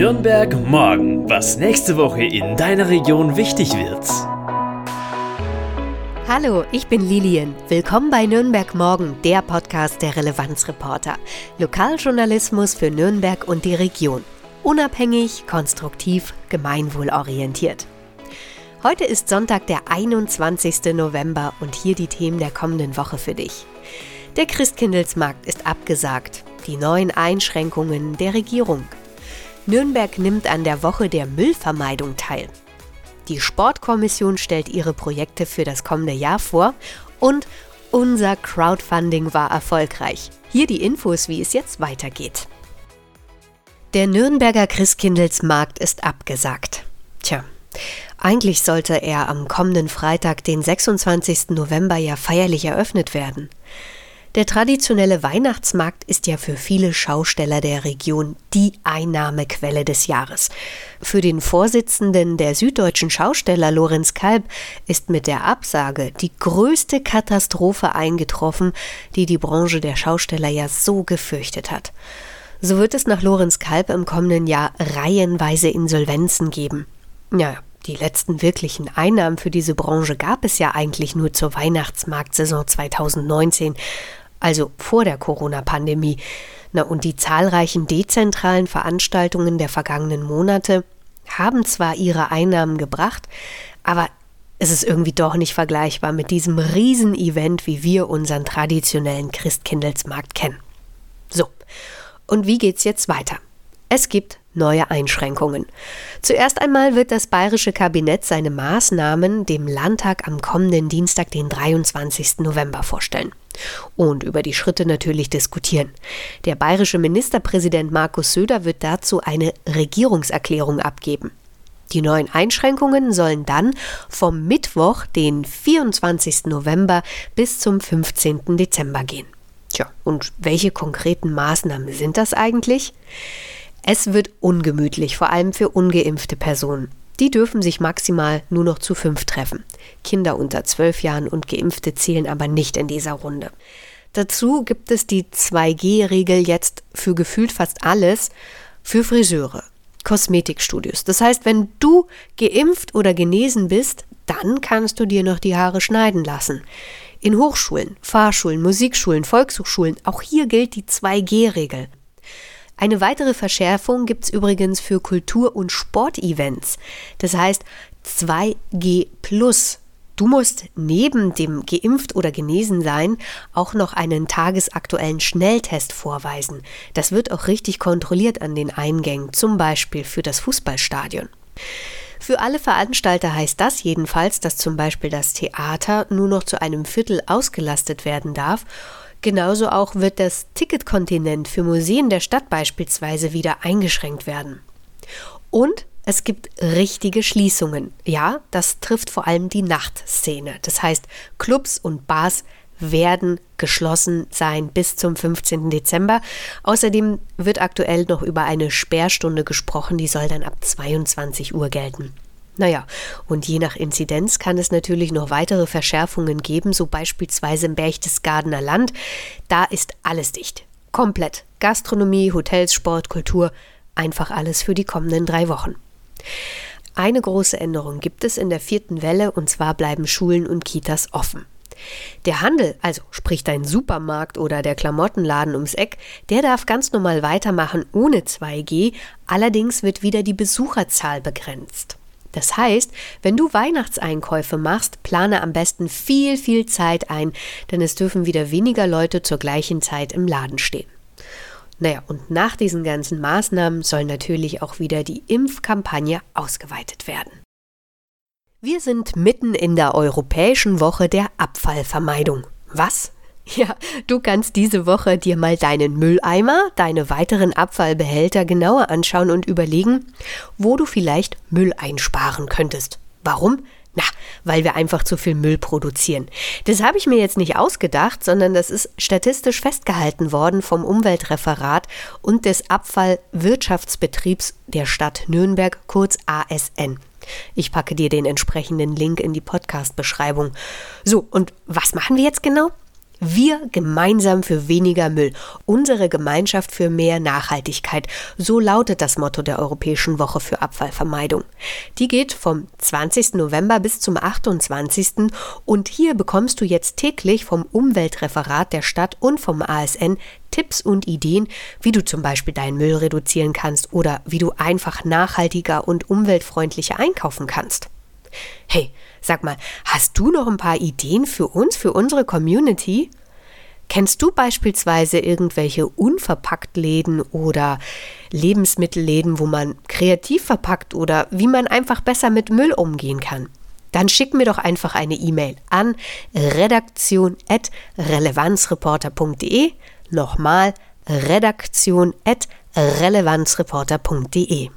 Nürnberg morgen, was nächste Woche in deiner Region wichtig wird. Hallo, ich bin Lilian. Willkommen bei Nürnberg Morgen, der Podcast der Relevanzreporter. Lokaljournalismus für Nürnberg und die Region. Unabhängig, konstruktiv, gemeinwohlorientiert. Heute ist Sonntag, der 21. November und hier die Themen der kommenden Woche für dich. Der Christkindlesmarkt ist abgesagt. Die neuen Einschränkungen der Regierung. Nürnberg nimmt an der Woche der Müllvermeidung teil. Die Sportkommission stellt ihre Projekte für das kommende Jahr vor und unser Crowdfunding war erfolgreich. Hier die Infos, wie es jetzt weitergeht. Der Nürnberger Christkindlesmarkt ist abgesagt. Tja, eigentlich sollte er am kommenden Freitag, den 26. November, ja feierlich eröffnet werden. Der traditionelle Weihnachtsmarkt ist ja für viele Schausteller der Region die Einnahmequelle des Jahres. Für den Vorsitzenden der süddeutschen Schausteller Lorenz Kalb ist mit der Absage die größte Katastrophe eingetroffen, die die Branche der Schausteller ja so gefürchtet hat. So wird es nach Lorenz Kalb im kommenden Jahr reihenweise Insolvenzen geben. Ja, die letzten wirklichen Einnahmen für diese Branche gab es ja eigentlich nur zur Weihnachtsmarktsaison 2019 also vor der Corona-Pandemie. Na, und die zahlreichen dezentralen Veranstaltungen der vergangenen Monate haben zwar ihre Einnahmen gebracht, aber es ist irgendwie doch nicht vergleichbar mit diesem Riesenevent, wie wir unseren traditionellen Christkindlesmarkt kennen. So, und wie geht's jetzt weiter? Es gibt neue Einschränkungen. Zuerst einmal wird das bayerische Kabinett seine Maßnahmen dem Landtag am kommenden Dienstag, den 23. November, vorstellen und über die Schritte natürlich diskutieren. Der bayerische Ministerpräsident Markus Söder wird dazu eine Regierungserklärung abgeben. Die neuen Einschränkungen sollen dann vom Mittwoch, den 24. November bis zum 15. Dezember gehen. Tja, und welche konkreten Maßnahmen sind das eigentlich? Es wird ungemütlich, vor allem für ungeimpfte Personen. Die dürfen sich maximal nur noch zu fünf treffen. Kinder unter zwölf Jahren und Geimpfte zählen aber nicht in dieser Runde. Dazu gibt es die 2G-Regel jetzt für gefühlt fast alles für Friseure, Kosmetikstudios. Das heißt, wenn du geimpft oder genesen bist, dann kannst du dir noch die Haare schneiden lassen. In Hochschulen, Fahrschulen, Musikschulen, Volkshochschulen, auch hier gilt die 2G-Regel. Eine weitere Verschärfung gibt es übrigens für Kultur- und Sportevents. Das heißt 2G Du musst neben dem geimpft oder genesen sein auch noch einen tagesaktuellen Schnelltest vorweisen. Das wird auch richtig kontrolliert an den Eingängen, zum Beispiel für das Fußballstadion. Für alle Veranstalter heißt das jedenfalls, dass zum Beispiel das Theater nur noch zu einem Viertel ausgelastet werden darf Genauso auch wird das Ticketkontinent für Museen der Stadt beispielsweise wieder eingeschränkt werden. Und es gibt richtige Schließungen. Ja, das trifft vor allem die Nachtszene. Das heißt, Clubs und Bars werden geschlossen sein bis zum 15. Dezember. Außerdem wird aktuell noch über eine Sperrstunde gesprochen, die soll dann ab 22 Uhr gelten. Naja, und je nach Inzidenz kann es natürlich noch weitere Verschärfungen geben, so beispielsweise im Berchtesgadener Land. Da ist alles dicht. Komplett. Gastronomie, Hotels, Sport, Kultur, einfach alles für die kommenden drei Wochen. Eine große Änderung gibt es in der vierten Welle, und zwar bleiben Schulen und Kitas offen. Der Handel, also sprich dein Supermarkt oder der Klamottenladen ums Eck, der darf ganz normal weitermachen ohne 2G, allerdings wird wieder die Besucherzahl begrenzt. Das heißt, wenn du Weihnachtseinkäufe machst, plane am besten viel, viel Zeit ein, denn es dürfen wieder weniger Leute zur gleichen Zeit im Laden stehen. Naja, und nach diesen ganzen Maßnahmen soll natürlich auch wieder die Impfkampagne ausgeweitet werden. Wir sind mitten in der Europäischen Woche der Abfallvermeidung. Was? Ja, du kannst diese Woche dir mal deinen Mülleimer, deine weiteren Abfallbehälter genauer anschauen und überlegen, wo du vielleicht Müll einsparen könntest. Warum? Na, weil wir einfach zu viel Müll produzieren. Das habe ich mir jetzt nicht ausgedacht, sondern das ist statistisch festgehalten worden vom Umweltreferat und des Abfallwirtschaftsbetriebs der Stadt Nürnberg, kurz ASN. Ich packe dir den entsprechenden Link in die Podcast-Beschreibung. So, und was machen wir jetzt genau? Wir gemeinsam für weniger Müll. Unsere Gemeinschaft für mehr Nachhaltigkeit. So lautet das Motto der Europäischen Woche für Abfallvermeidung. Die geht vom 20. November bis zum 28. Und hier bekommst du jetzt täglich vom Umweltreferat der Stadt und vom ASN Tipps und Ideen, wie du zum Beispiel deinen Müll reduzieren kannst oder wie du einfach nachhaltiger und umweltfreundlicher einkaufen kannst. Hey, sag mal, hast du noch ein paar Ideen für uns, für unsere Community? Kennst du beispielsweise irgendwelche Unverpacktläden oder Lebensmittelläden, wo man kreativ verpackt oder wie man einfach besser mit Müll umgehen kann? Dann schick mir doch einfach eine E-Mail an redaktion.relevanzreporter.de. Nochmal redaktion.relevanzreporter.de.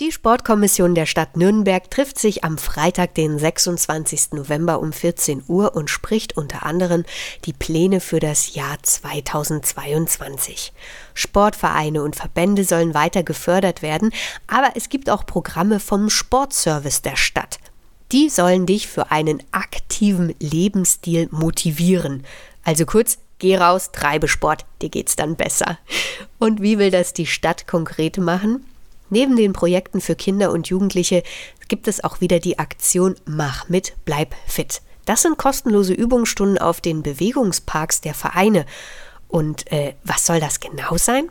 Die Sportkommission der Stadt Nürnberg trifft sich am Freitag, den 26. November um 14 Uhr und spricht unter anderem die Pläne für das Jahr 2022. Sportvereine und Verbände sollen weiter gefördert werden, aber es gibt auch Programme vom Sportservice der Stadt. Die sollen dich für einen aktiven Lebensstil motivieren. Also kurz, geh raus, treibe Sport, dir geht's dann besser. Und wie will das die Stadt konkret machen? Neben den Projekten für Kinder und Jugendliche gibt es auch wieder die Aktion Mach mit, bleib fit. Das sind kostenlose Übungsstunden auf den Bewegungsparks der Vereine. Und äh, was soll das genau sein?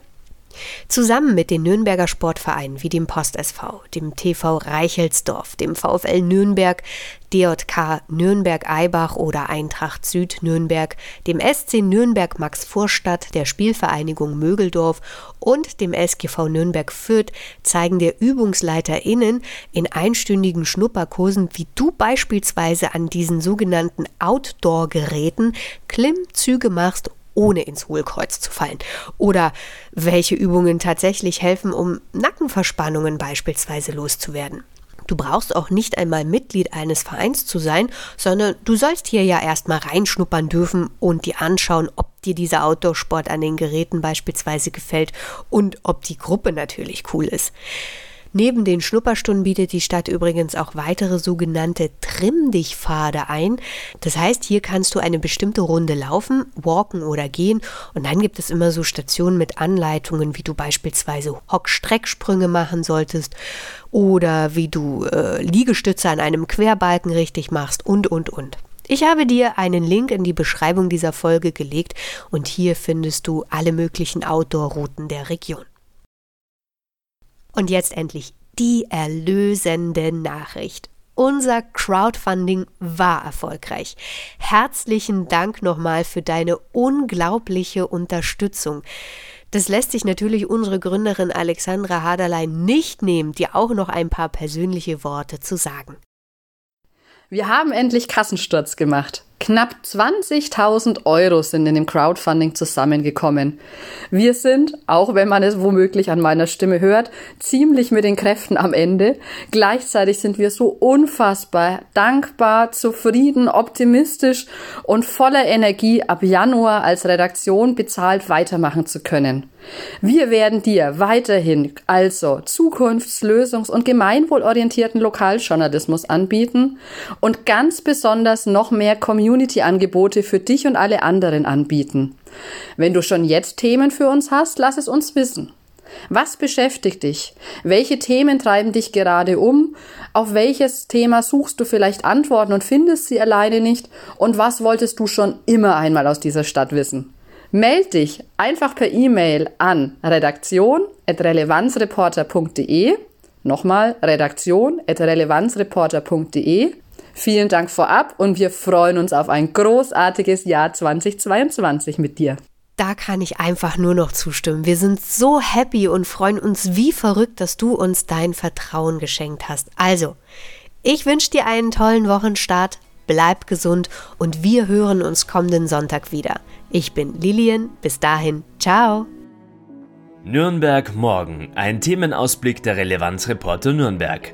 Zusammen mit den Nürnberger Sportvereinen wie dem Post SV, dem TV Reichelsdorf, dem VfL Nürnberg, DJK Nürnberg-Eibach oder Eintracht Süd Nürnberg, dem SC Nürnberg Max Vorstadt, der Spielvereinigung Mögeldorf und dem SGV Nürnberg Fürth zeigen der ÜbungsleiterInnen in einstündigen Schnupperkursen, wie du beispielsweise an diesen sogenannten Outdoor-Geräten Klimmzüge machst ohne ins Hohlkreuz zu fallen. Oder welche Übungen tatsächlich helfen, um Nackenverspannungen beispielsweise loszuwerden. Du brauchst auch nicht einmal Mitglied eines Vereins zu sein, sondern du sollst hier ja erstmal reinschnuppern dürfen und dir anschauen, ob dir dieser Outdoor-Sport an den Geräten beispielsweise gefällt und ob die Gruppe natürlich cool ist. Neben den Schnupperstunden bietet die Stadt übrigens auch weitere sogenannte Trimm-dich-Pfade ein. Das heißt, hier kannst du eine bestimmte Runde laufen, walken oder gehen und dann gibt es immer so Stationen mit Anleitungen, wie du beispielsweise Hock-Strecksprünge machen solltest oder wie du äh, Liegestütze an einem Querbalken richtig machst und, und, und. Ich habe dir einen Link in die Beschreibung dieser Folge gelegt und hier findest du alle möglichen Outdoor-Routen der Region. Und jetzt endlich die erlösende Nachricht. Unser Crowdfunding war erfolgreich. Herzlichen Dank nochmal für deine unglaubliche Unterstützung. Das lässt sich natürlich unsere Gründerin Alexandra Haderlein nicht nehmen, dir auch noch ein paar persönliche Worte zu sagen. Wir haben endlich Kassensturz gemacht. Knapp 20.000 Euro sind in dem Crowdfunding zusammengekommen. Wir sind, auch wenn man es womöglich an meiner Stimme hört, ziemlich mit den Kräften am Ende. Gleichzeitig sind wir so unfassbar dankbar, zufrieden, optimistisch und voller Energie, ab Januar als Redaktion bezahlt weitermachen zu können. Wir werden dir weiterhin also zukunfts-, lösungs- und gemeinwohlorientierten Lokaljournalismus anbieten und ganz besonders noch mehr Community-Angebote für dich und alle anderen anbieten. Wenn du schon jetzt Themen für uns hast, lass es uns wissen. Was beschäftigt dich? Welche Themen treiben dich gerade um? Auf welches Thema suchst du vielleicht Antworten und findest sie alleine nicht? Und was wolltest du schon immer einmal aus dieser Stadt wissen? Meld dich einfach per E-Mail an redaktion.relevanzreporter.de. Nochmal redaktion.relevanzreporter.de. Vielen Dank vorab und wir freuen uns auf ein großartiges Jahr 2022 mit dir. Da kann ich einfach nur noch zustimmen. Wir sind so happy und freuen uns wie verrückt, dass du uns dein Vertrauen geschenkt hast. Also, ich wünsche dir einen tollen Wochenstart, bleib gesund und wir hören uns kommenden Sonntag wieder. Ich bin Lilian, bis dahin, ciao. Nürnberg morgen, ein Themenausblick der Relevanzreporter Nürnberg.